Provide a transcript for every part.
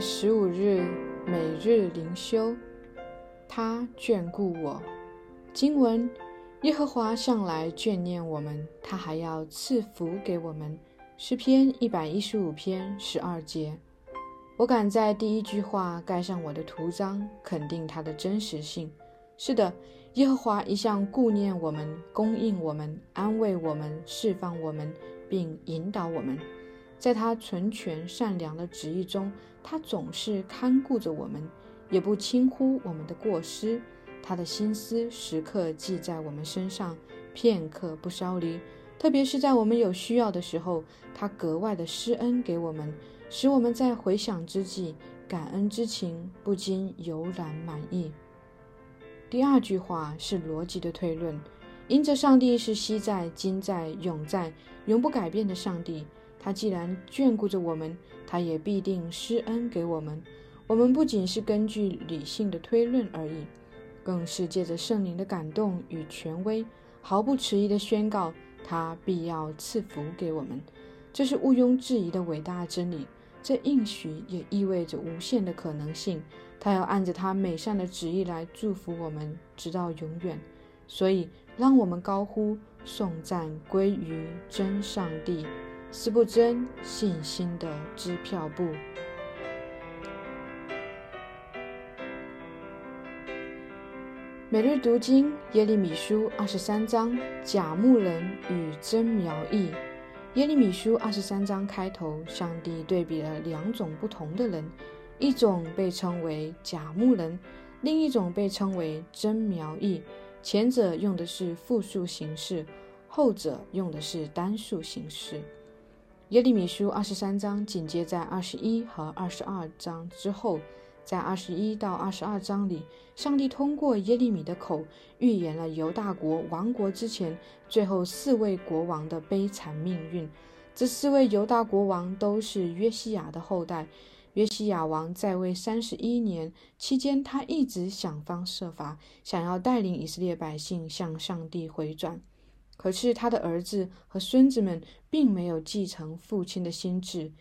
十五日，每日灵修，他眷顾我。经文：耶和华向来眷念我们，他还要赐福给我们。诗篇一百一十五篇十二节。我敢在第一句话盖上我的图章，肯定它的真实性。是的，耶和华一向顾念我们，供应我们，安慰我们，释放我们，并引导我们。在他纯全善良的旨意中，他总是看顾着我们，也不轻忽我们的过失。他的心思时刻记在我们身上，片刻不稍离。特别是在我们有需要的时候，他格外的施恩给我们，使我们在回想之际，感恩之情不禁油然满意。第二句话是逻辑的推论，因着上帝是昔在、今在、永在、永不改变的上帝。他既然眷顾着我们，他也必定施恩给我们。我们不仅是根据理性的推论而已，更是借着圣灵的感动与权威，毫不迟疑地宣告他必要赐福给我们。这是毋庸置疑的伟大真理。这应许也意味着无限的可能性。他要按着他美善的旨意来祝福我们，直到永远。所以，让我们高呼颂赞归于真上帝。斯不真信心的支票簿。每日读经耶利米书二十三章假牧人与真苗裔。耶利米书二十三章开头，上帝对比了两种不同的人，一种被称为假牧人，另一种被称为真苗裔。前者用的是复数形式，后者用的是单数形式。耶利米书二十三章紧接在二十一和二十二章之后，在二十一到二十二章里，上帝通过耶利米的口预言了犹大国亡国之前最后四位国王的悲惨命运。这四位犹大国王都是约西亚的后代。约西亚王在位三十一年期间，他一直想方设法想要带领以色列百姓向上帝回转。可是他的儿子和孙子们并没有继承父亲的心智。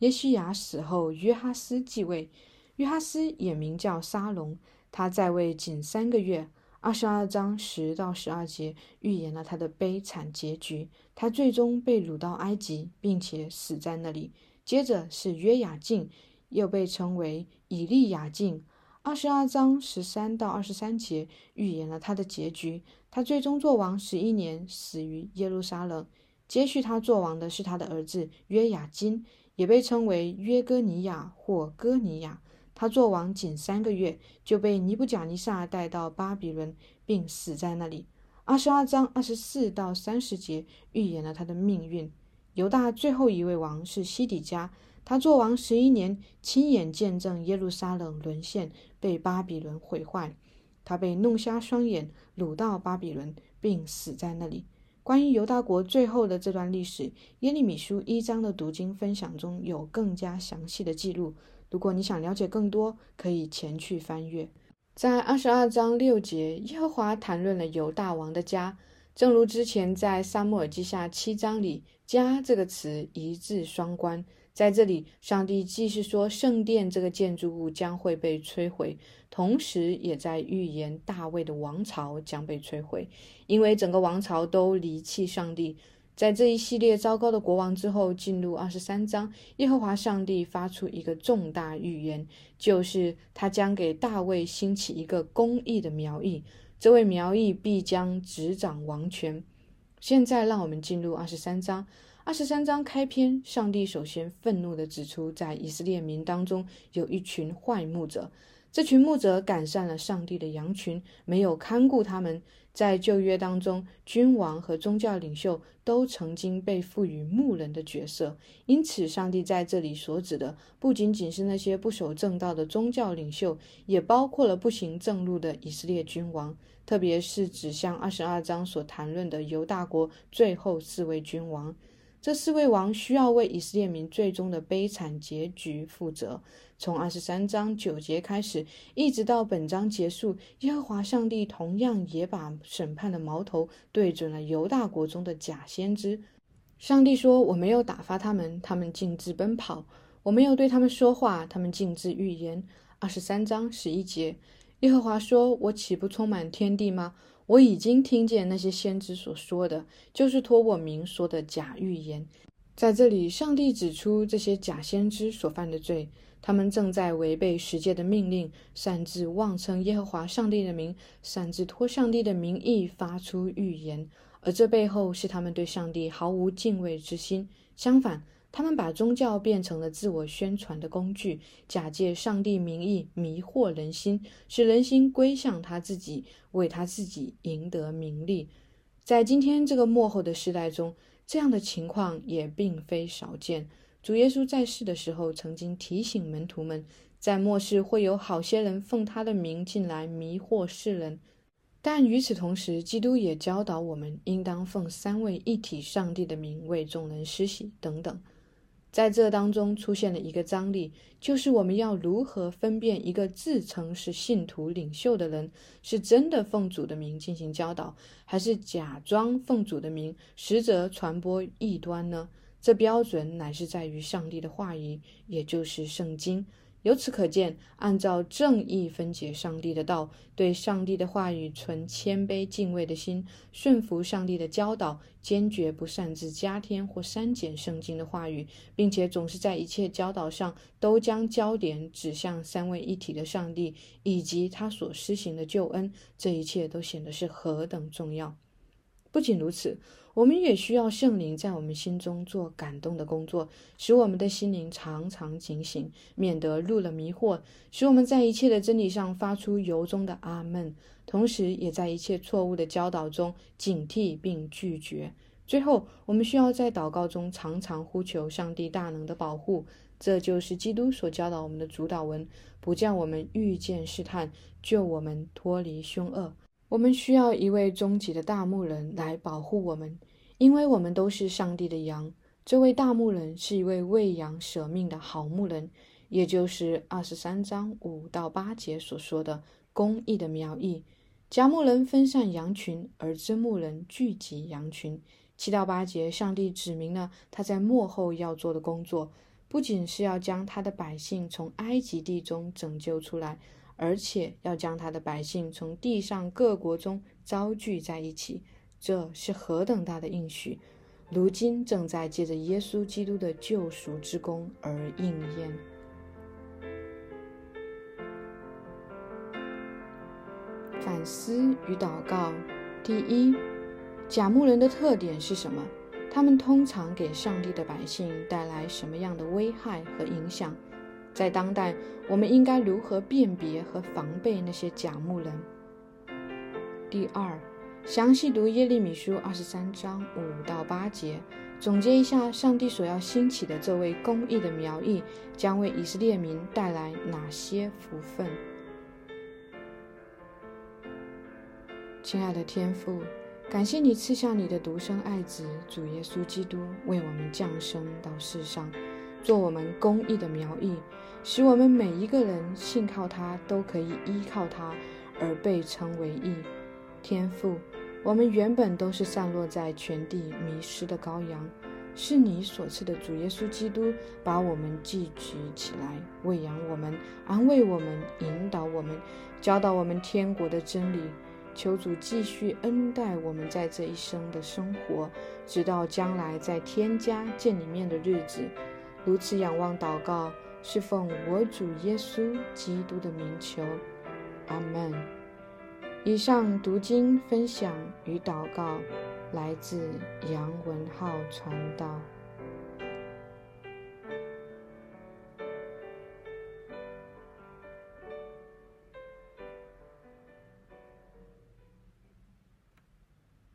耶西亚死后，约哈斯继位。约哈斯也名叫沙龙，他在位仅三个月。二十二章十到十二节预言了他的悲惨结局。他最终被掳到埃及，并且死在那里。接着是约雅敬，又被称为以利亚敬。二十二章十三到二十三节预言了他的结局。他最终做王十一年，死于耶路撒冷。接续他做王的是他的儿子约雅金，也被称为约哥尼亚或哥尼亚。他做王仅三个月，就被尼布甲尼撒带到巴比伦，并死在那里。二十二章二十四到三十节预言了他的命运。犹大最后一位王是西底家。他做王十一年，亲眼见证耶路撒冷沦陷，被巴比伦毁坏。他被弄瞎双眼，掳到巴比伦，并死在那里。关于犹大国最后的这段历史，耶利米书一章的读经分享中有更加详细的记录。如果你想了解更多，可以前去翻阅。在二十二章六节，耶和华谈论了犹大王的家，正如之前在撒母耳记下七章里，“家”这个词一字双关。在这里，上帝既是说圣殿这个建筑物将会被摧毁，同时也在预言大卫的王朝将被摧毁，因为整个王朝都离弃上帝。在这一系列糟糕的国王之后，进入二十三章，耶和华上帝发出一个重大预言，就是他将给大卫兴起一个公义的苗裔，这位苗裔必将执掌王权。现在，让我们进入二十三章。二十三章开篇，上帝首先愤怒地指出，在以色列民当中有一群坏牧者。这群牧者赶上了上帝的羊群，没有看顾他们。在旧约当中，君王和宗教领袖都曾经被赋予牧人的角色。因此，上帝在这里所指的不仅仅是那些不守正道的宗教领袖，也包括了不行正路的以色列君王，特别是指向二十二章所谈论的犹大国最后四位君王。这四位王需要为以色列民最终的悲惨结局负责。从二十三章九节开始，一直到本章结束，耶和华上帝同样也把审判的矛头对准了犹大国中的假先知。上帝说：“我没有打发他们，他们径自奔跑；我没有对他们说话，他们径自预言。二十三章十一节，耶和华说：“我岂不充满天地吗？我已经听见那些先知所说的，就是托我名说的假预言。”在这里，上帝指出这些假先知所犯的罪。他们正在违背十诫的命令，擅自妄称耶和华上帝的名，擅自托上帝的名义发出预言，而这背后是他们对上帝毫无敬畏之心。相反，他们把宗教变成了自我宣传的工具，假借上帝名义迷惑人心，使人心归向他自己，为他自己赢得名利。在今天这个幕后的时代中，这样的情况也并非少见。主耶稣在世的时候，曾经提醒门徒们，在末世会有好些人奉他的名进来迷惑世人。但与此同时，基督也教导我们，应当奉三位一体上帝的名为众人施洗等等。在这当中出现了一个张力，就是我们要如何分辨一个自称是信徒领袖的人，是真的奉主的名进行教导，还是假装奉主的名，实则传播异端呢？这标准乃是在于上帝的话语，也就是圣经。由此可见，按照正义分解上帝的道，对上帝的话语存谦卑敬畏的心，顺服上帝的教导，坚决不擅自加添或删减圣经的话语，并且总是在一切教导上都将焦点指向三位一体的上帝以及他所施行的救恩，这一切都显得是何等重要。不仅如此，我们也需要圣灵在我们心中做感动的工作，使我们的心灵常常警醒，免得入了迷惑；使我们在一切的真理上发出由衷的阿门，同时也在一切错误的教导中警惕并拒绝。最后，我们需要在祷告中常常呼求上帝大能的保护，这就是基督所教导我们的主导文，不叫我们遇见试探，救我们脱离凶恶。我们需要一位终极的大牧人来保护我们，因为我们都是上帝的羊。这位大牧人是一位为羊舍命的好牧人，也就是二十三章五到八节所说的公义的苗裔。假牧人分散羊群，而真牧人聚集羊群。七到八节，上帝指明了他在幕后要做的工作，不仅是要将他的百姓从埃及地中拯救出来。而且要将他的百姓从地上各国中招聚在一起，这是何等大的应许！如今正在借着耶稣基督的救赎之功而应验。反思与祷告：第一，假牧人的特点是什么？他们通常给上帝的百姓带来什么样的危害和影响？在当代，我们应该如何辨别和防备那些假牧人？第二，详细读耶利米书二十三章五到八节，总结一下上帝所要兴起的这位公义的苗裔将为以色列民带来哪些福分。亲爱的天父，感谢你赐下你的独生爱子主耶稣基督，为我们降生到世上。做我们公义的苗裔，使我们每一个人信靠他，都可以依靠他而被称为义。天父，我们原本都是散落在全地迷失的羔羊，是你所赐的主耶稣基督把我们聚集起来，喂养我们，安慰我们，引导我们，教导我们天国的真理。求主继续恩待我们在这一生的生活，直到将来在天家见你面的日子。如此仰望祷告，是奉我主耶稣基督的名求，阿门。以上读经分享与祷告，来自杨文浩传道。